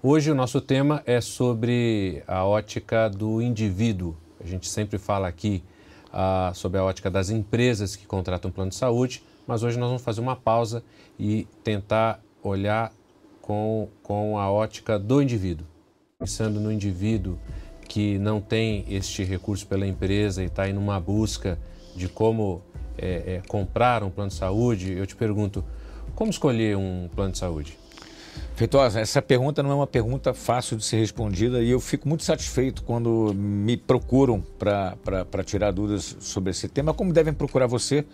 Hoje o nosso tema é sobre a ótica do indivíduo. A gente sempre fala aqui ah, sobre a ótica das empresas que contratam plano de saúde, mas hoje nós vamos fazer uma pausa e tentar olhar com, com a ótica do indivíduo. Pensando no indivíduo que não tem este recurso pela empresa e está em uma busca de como é, é, comprar um plano de saúde, eu te pergunto, como escolher um plano de saúde? Feitosa, essa pergunta não é uma pergunta fácil de ser respondida e eu fico muito satisfeito quando me procuram para tirar dúvidas sobre esse tema, como devem procurar você,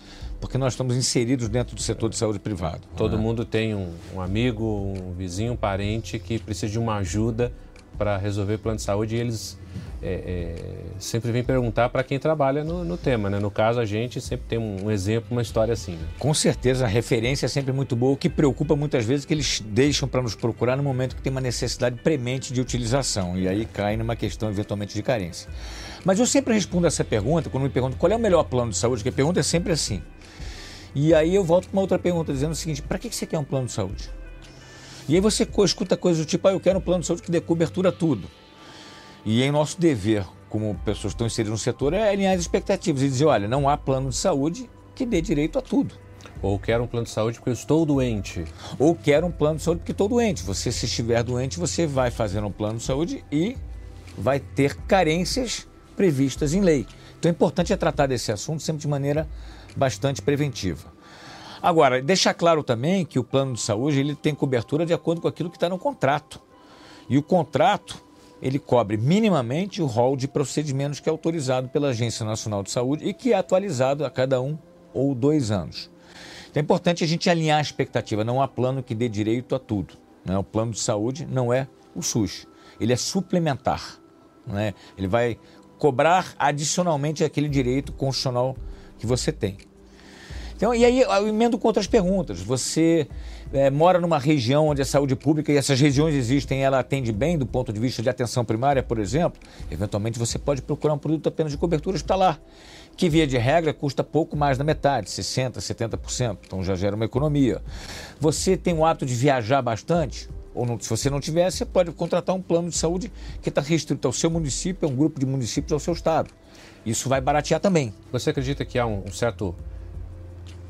porque nós estamos inseridos dentro do setor de saúde privado. Todo né? mundo tem um, um, amigo, um vizinho, um parente que precisa de uma ajuda para resolver plano de saúde e eles é, é, sempre vem perguntar para quem trabalha no, no, tema. Né? No caso, a gente sempre tem um, um exemplo, uma história assim. Né? Com certeza, a referência é sempre muito boa. O que preocupa muitas vezes é que eles deixam para nos procurar no momento que tem uma necessidade premente de utilização. E aí cai numa questão, eventualmente, de carência. Mas eu sempre respondo essa pergunta quando me perguntam qual é o melhor plano de saúde, que a pergunta é sempre assim. E aí eu volto com uma outra pergunta dizendo o seguinte: para que você quer um plano de saúde? E aí você escuta coisas do tipo, ah, eu quero um plano de saúde que dê cobertura a tudo. E em nosso dever, como pessoas que estão inseridas no setor, é alinhar as expectativas e dizer: olha, não há plano de saúde que dê direito a tudo. Ou quero um plano de saúde porque eu estou doente. Ou quero um plano de saúde porque estou doente. Você, se estiver doente, você vai fazer um plano de saúde e vai ter carências previstas em lei. Então, é importante é tratar desse assunto sempre de maneira bastante preventiva. Agora, deixar claro também que o plano de saúde ele tem cobertura de acordo com aquilo que está no contrato. E o contrato ele cobre minimamente o rol de procedimentos que é autorizado pela Agência Nacional de Saúde e que é atualizado a cada um ou dois anos. Então é importante a gente alinhar a expectativa. Não há plano que dê direito a tudo. Né? O plano de saúde não é o SUS. Ele é suplementar. Né? Ele vai cobrar adicionalmente aquele direito constitucional que você tem. Então, e aí eu emendo com outras perguntas. Você é, mora numa região onde a saúde pública e essas regiões existem, ela atende bem do ponto de vista de atenção primária, por exemplo, eventualmente você pode procurar um produto apenas de cobertura hospitalar, que via de regra custa pouco mais da metade, 60%, 70%, então já gera uma economia. Você tem o hábito de viajar bastante? Ou não, se você não tiver, você pode contratar um plano de saúde que está restrito ao seu município, a um grupo de municípios ao seu estado. Isso vai baratear também. Você acredita que há um certo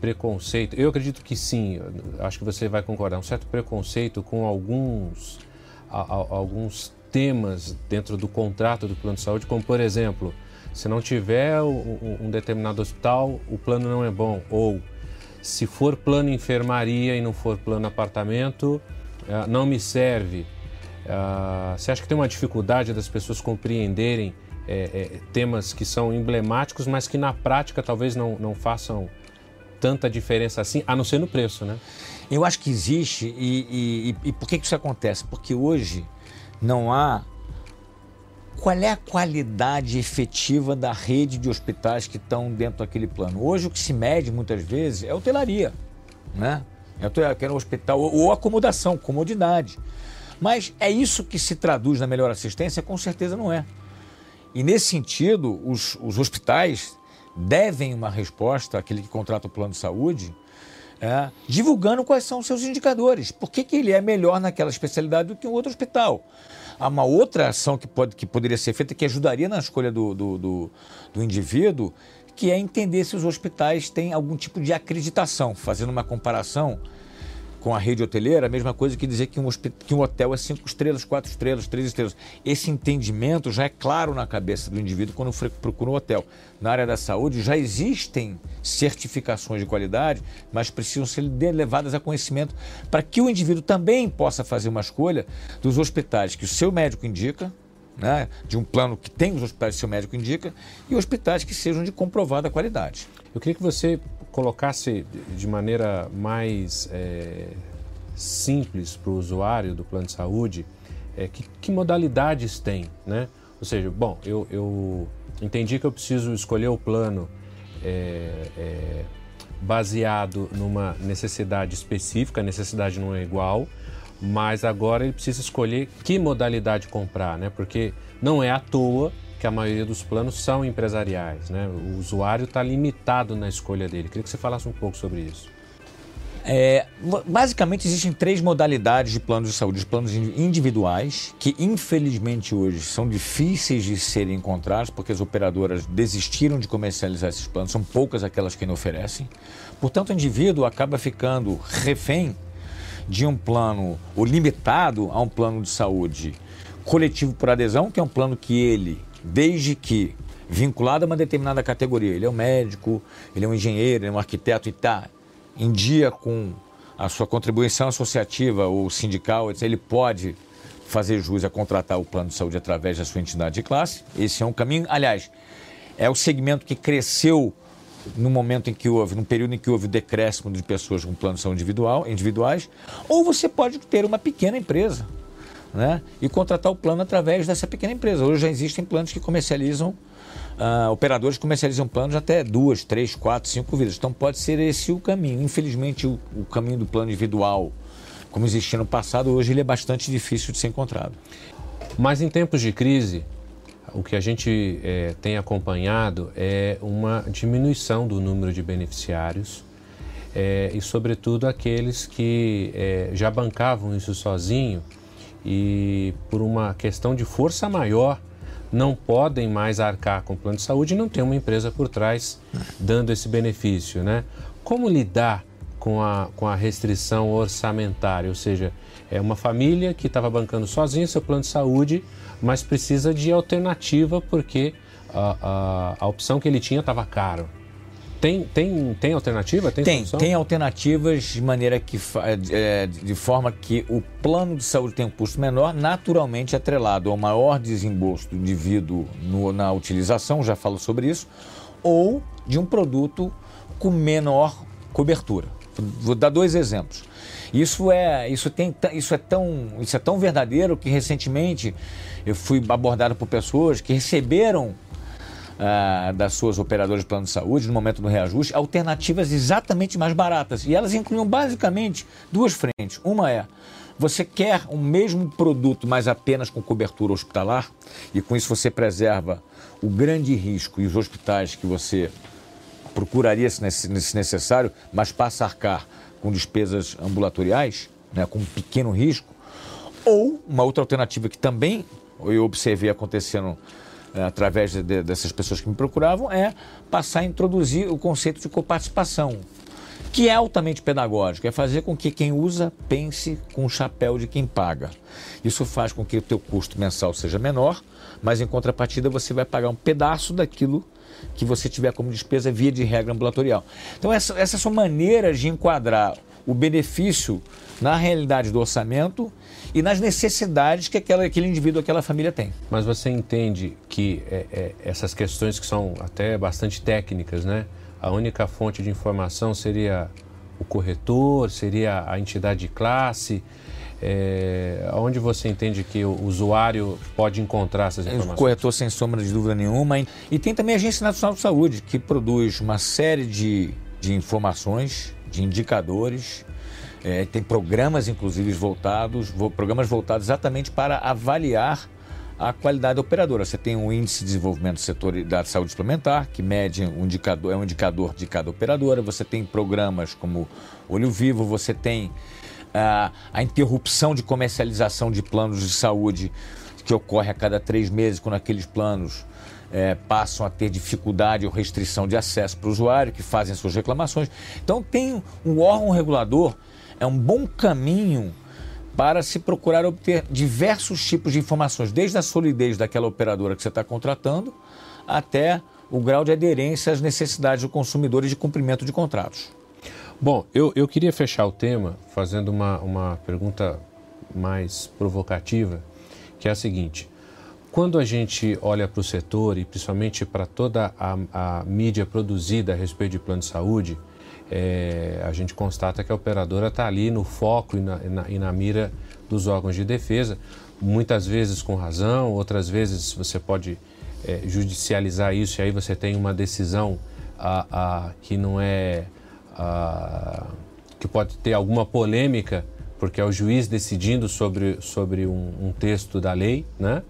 preconceito, eu acredito que sim, acho que você vai concordar, um certo preconceito com alguns, a, a, alguns temas dentro do contrato do plano de saúde, como por exemplo, se não tiver um, um determinado hospital, o plano não é bom, ou se for plano enfermaria e não for plano apartamento, uh, não me serve. Uh, você acha que tem uma dificuldade das pessoas compreenderem é, é, temas que são emblemáticos, mas que na prática talvez não, não façam tanta diferença assim, a não ser no preço, né? Eu acho que existe e, e, e por que, que isso acontece? Porque hoje não há qual é a qualidade efetiva da rede de hospitais que estão dentro daquele plano. Hoje o que se mede muitas vezes é hotelaria, né? Eu quero um hospital ou acomodação, comodidade. Mas é isso que se traduz na melhor assistência? Com certeza não é. E nesse sentido, os, os hospitais devem uma resposta àquele que contrata o plano de saúde, é, divulgando quais são os seus indicadores. Por que, que ele é melhor naquela especialidade do que um outro hospital? Há uma outra ação que, pode, que poderia ser feita, que ajudaria na escolha do, do, do, do indivíduo, que é entender se os hospitais têm algum tipo de acreditação, fazendo uma comparação com a rede hoteleira, a mesma coisa que dizer que um, que um hotel é cinco estrelas, quatro estrelas, três estrelas. Esse entendimento já é claro na cabeça do indivíduo quando procura um hotel. Na área da saúde já existem certificações de qualidade, mas precisam ser levadas a conhecimento para que o indivíduo também possa fazer uma escolha dos hospitais que o seu médico indica, né, de um plano que tem os hospitais que o seu médico indica, e hospitais que sejam de comprovada qualidade. Eu queria que você colocasse de maneira mais é, simples para o usuário do plano de saúde é, que, que, modalidades tem, né? Ou seja, bom, eu, eu, entendi que eu preciso escolher o plano é, é, baseado numa necessidade específica, a necessidade não é igual, mas agora ele precisa escolher que modalidade comprar, né? Porque não é à toa que a maioria dos planos são empresariais. Né? O usuário está limitado na escolha dele. Queria que você falasse um pouco sobre isso. É, basicamente existem três modalidades de planos de saúde: os planos individuais, que infelizmente hoje são difíceis de serem encontrados porque as operadoras desistiram de comercializar esses planos, são poucas aquelas que não oferecem. Portanto, o indivíduo acaba ficando refém de um plano, ou limitado a um plano de saúde coletivo por adesão, que é um plano que ele, desde que vinculado a uma determinada categoria, ele é um médico, ele é um engenheiro, ele é um arquiteto e está em dia com a sua contribuição associativa ou sindical, ele pode fazer jus a contratar o plano de saúde através da sua entidade de classe. Esse é um caminho. Aliás, é o segmento que cresceu no momento em que houve, no período em que houve o decréscimo de pessoas com plano de saúde individual, individuais, ou você pode ter uma pequena empresa né, e contratar o plano através dessa pequena empresa. Hoje já existem planos que comercializam Uh, operadores comercializam planos até duas, três, quatro, cinco vidas. Então pode ser esse o caminho. Infelizmente, o, o caminho do plano individual, como existia no passado, hoje ele é bastante difícil de ser encontrado. Mas em tempos de crise, o que a gente é, tem acompanhado é uma diminuição do número de beneficiários é, e, sobretudo, aqueles que é, já bancavam isso sozinho e, por uma questão de força maior, não podem mais arcar com o plano de saúde e não tem uma empresa por trás dando esse benefício, né? Como lidar com a, com a restrição orçamentária? Ou seja, é uma família que estava bancando sozinha seu plano de saúde, mas precisa de alternativa porque a, a, a opção que ele tinha estava caro. Tem, tem, tem alternativa? Tem, tem, tem, alternativas de maneira que é, de forma que o plano de saúde tem um custo menor, naturalmente atrelado ao maior desembolso do indivíduo no, na utilização, já falo sobre isso, ou de um produto com menor cobertura. Vou dar dois exemplos. Isso é, isso tem, isso é tão, isso é tão verdadeiro que recentemente eu fui abordado por pessoas que receberam ah, das suas operadoras de plano de saúde no momento do reajuste alternativas exatamente mais baratas. E elas incluíam basicamente duas frentes. Uma é você quer o mesmo produto, mas apenas com cobertura hospitalar, e com isso você preserva o grande risco e os hospitais que você procuraria se necessário, mas passa a arcar com despesas ambulatoriais, né, com um pequeno risco. Ou uma outra alternativa que também eu observei acontecendo através de, de, dessas pessoas que me procuravam, é passar a introduzir o conceito de coparticipação, que é altamente pedagógico, é fazer com que quem usa pense com o chapéu de quem paga. Isso faz com que o teu custo mensal seja menor, mas em contrapartida você vai pagar um pedaço daquilo que você tiver como despesa via de regra ambulatorial. Então essa, essas são maneiras de enquadrar o benefício na realidade do orçamento e nas necessidades que aquela, aquele indivíduo, aquela família tem. Mas você entende que é, é, essas questões que são até bastante técnicas, né? A única fonte de informação seria o corretor, seria a entidade de classe. É, onde você entende que o usuário pode encontrar essas informações? O corretor, sem sombra de dúvida nenhuma. E tem também a Agência Nacional de Saúde, que produz uma série de, de informações, de indicadores, é, tem programas, inclusive, voltados, programas voltados exatamente para avaliar a qualidade da operadora. Você tem um índice de desenvolvimento do setor da saúde suplementar, que mede um indicador, é um indicador de cada operadora. Você tem programas como Olho Vivo, você tem a, a interrupção de comercialização de planos de saúde que ocorre a cada três meses, quando aqueles planos é, passam a ter dificuldade ou restrição de acesso para o usuário, que fazem suas reclamações. Então, tem um órgão regulador é um bom caminho para se procurar obter diversos tipos de informações, desde a solidez daquela operadora que você está contratando até o grau de aderência às necessidades do consumidor e de cumprimento de contratos. Bom, eu, eu queria fechar o tema fazendo uma, uma pergunta mais provocativa, que é a seguinte. Quando a gente olha para o setor e principalmente para toda a, a mídia produzida a respeito de plano de saúde, é, a gente constata que a operadora está ali no foco e na, na, e na, mira dos órgãos de defesa, muitas vezes com razão, outras vezes você pode é, judicializar isso e aí você tem uma decisão a, a, que não é. A, que pode ter alguma polêmica, porque é o juiz decidindo sobre, sobre um, um texto da lei, né?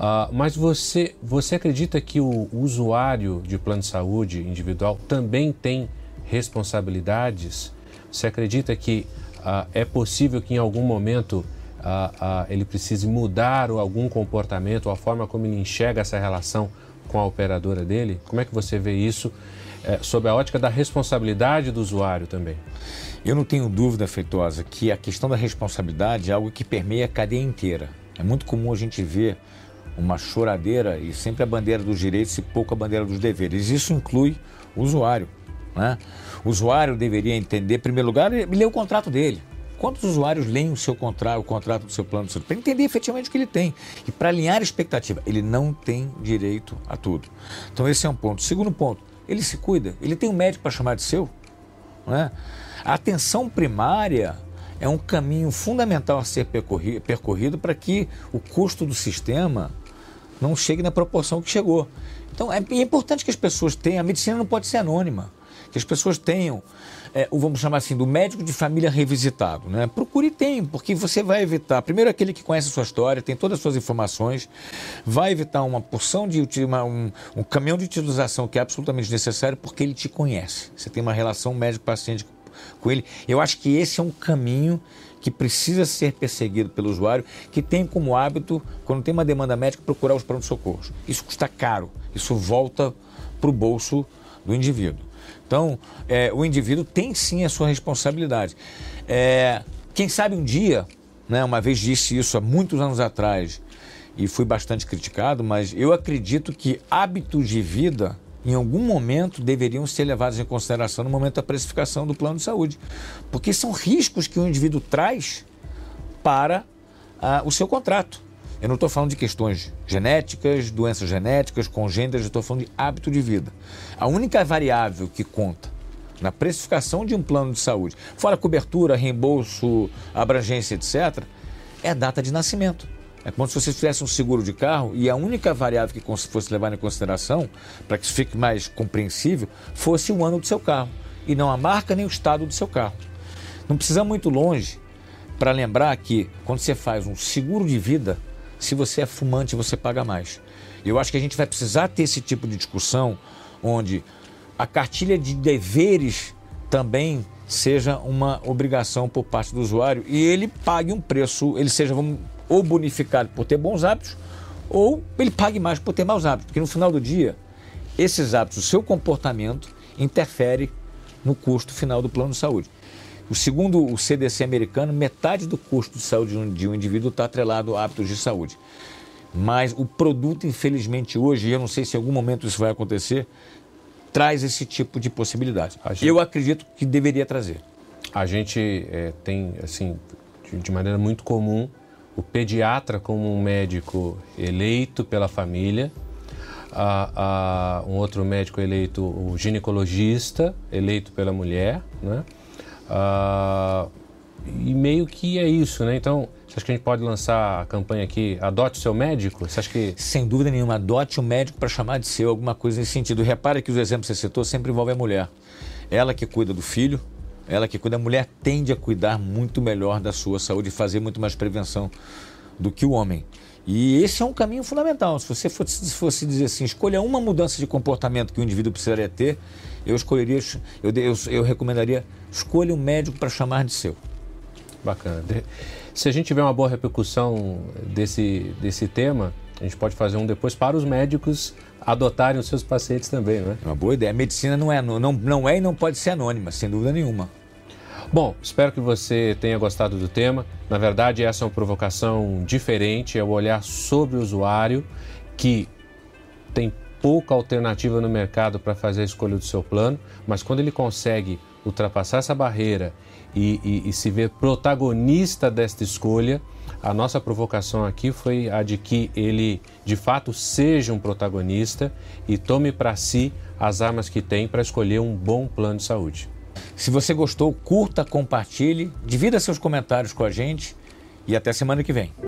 Uh, mas você, você acredita que o usuário de plano de saúde individual também tem responsabilidades Você acredita que uh, é possível que em algum momento uh, ele precise mudar algum comportamento, a forma como ele enxerga essa relação com a operadora dele? Como é que você vê isso eh, sob a ótica da responsabilidade do usuário também? Eu não tenho dúvida, Feitosa, que a questão da responsabilidade é algo que permeia a cadeia inteira. É muito comum a gente ver uma choradeira e sempre a bandeira dos direitos e pouco a bandeira dos deveres. Isso inclui o usuário. Né? O usuário deveria entender, em primeiro lugar, ler o contrato dele. Quantos usuários leem o seu contrato, o contrato do seu plano de saúde? Para entender efetivamente o que ele tem. E para alinhar a expectativa, ele não tem direito a tudo. Então esse é um ponto. Segundo ponto, ele se cuida, ele tem um médico para chamar de seu. Né? A atenção primária é um caminho fundamental a ser percorrido para que o custo do sistema não chegue na proporção que chegou. Então é, é importante que as pessoas tenham, a medicina não pode ser anônima, que as pessoas tenham, é, o vamos chamar assim, do médico de família revisitado. Né? Procure tenha, porque você vai evitar, primeiro aquele que conhece a sua história, tem todas as suas informações, vai evitar uma porção de uma, um, um caminhão de utilização que é absolutamente necessário porque ele te conhece. Você tem uma relação médico-paciente com ele. Eu acho que esse é um caminho que precisa ser perseguido pelo usuário, que tem como hábito, quando tem uma demanda médica, procurar os pronto-socorros. Isso custa caro, isso volta para o bolso do indivíduo. Então, é, o indivíduo tem sim a sua responsabilidade. É, quem sabe um dia, né, uma vez disse isso há muitos anos atrás e fui bastante criticado, mas eu acredito que hábitos de vida em algum momento deveriam ser levados em consideração no momento da precificação do plano de saúde. Porque são riscos que o indivíduo traz para ah, o seu contrato. Eu não estou falando de questões genéticas, doenças genéticas, congêneres, eu estou falando de hábito de vida. A única variável que conta na precificação de um plano de saúde, fora cobertura, reembolso, abrangência, etc., é a data de nascimento. É como se você fizesse um seguro de carro e a única variável que fosse levar em consideração, para que isso fique mais compreensível, fosse o ano do seu carro e não a marca nem o estado do seu carro. Não precisa muito longe para lembrar que quando você faz um seguro de vida, se você é fumante, você paga mais. Eu acho que a gente vai precisar ter esse tipo de discussão onde a cartilha de deveres também seja uma obrigação por parte do usuário e ele pague um preço, ele seja, vamos ou bonificado por ter bons hábitos, ou ele pague mais por ter maus hábitos. Porque no final do dia, esses hábitos, o seu comportamento, interfere no custo final do plano de saúde. O segundo o CDC americano, metade do custo de saúde de um indivíduo está atrelado a hábitos de saúde. Mas o produto, infelizmente, hoje, e eu não sei se em algum momento isso vai acontecer, traz esse tipo de possibilidade. Gente, eu acredito que deveria trazer. A gente é, tem, assim, de maneira muito comum, o pediatra como um médico eleito pela família, a, a, um outro médico eleito, o ginecologista, eleito pela mulher, né? A, e meio que é isso, né? Então, você acha que a gente pode lançar a campanha aqui, adote o seu médico? Você acha que... Sem dúvida nenhuma, adote o médico para chamar de seu, alguma coisa nesse sentido. Repare que os exemplos que você citou sempre envolvem a mulher. Ela que cuida do filho, ela que cuida, a mulher tende a cuidar muito melhor da sua saúde e fazer muito mais prevenção do que o homem. E esse é um caminho fundamental. Se você fosse, se fosse dizer assim, escolha uma mudança de comportamento que o indivíduo precisaria ter, eu escolheria, eu, eu, eu recomendaria, escolha um médico para chamar de seu. Bacana. Se a gente tiver uma boa repercussão desse, desse tema, a gente pode fazer um depois para os médicos adotarem os seus pacientes também, não é? é uma boa ideia. A medicina não é, não, não é e não pode ser anônima, sem dúvida nenhuma. Bom, espero que você tenha gostado do tema. Na verdade, essa é uma provocação diferente, é o olhar sobre o usuário que tem pouca alternativa no mercado para fazer a escolha do seu plano, mas quando ele consegue ultrapassar essa barreira e, e, e se ver protagonista desta escolha, a nossa provocação aqui foi a de que ele de fato seja um protagonista e tome para si as armas que tem para escolher um bom plano de saúde. Se você gostou, curta, compartilhe, divida seus comentários com a gente e até semana que vem.